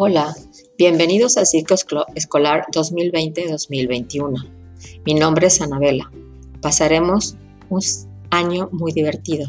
Hola, bienvenidos al ciclo escolar 2020-2021. Mi nombre es Anabela. Pasaremos un año muy divertido.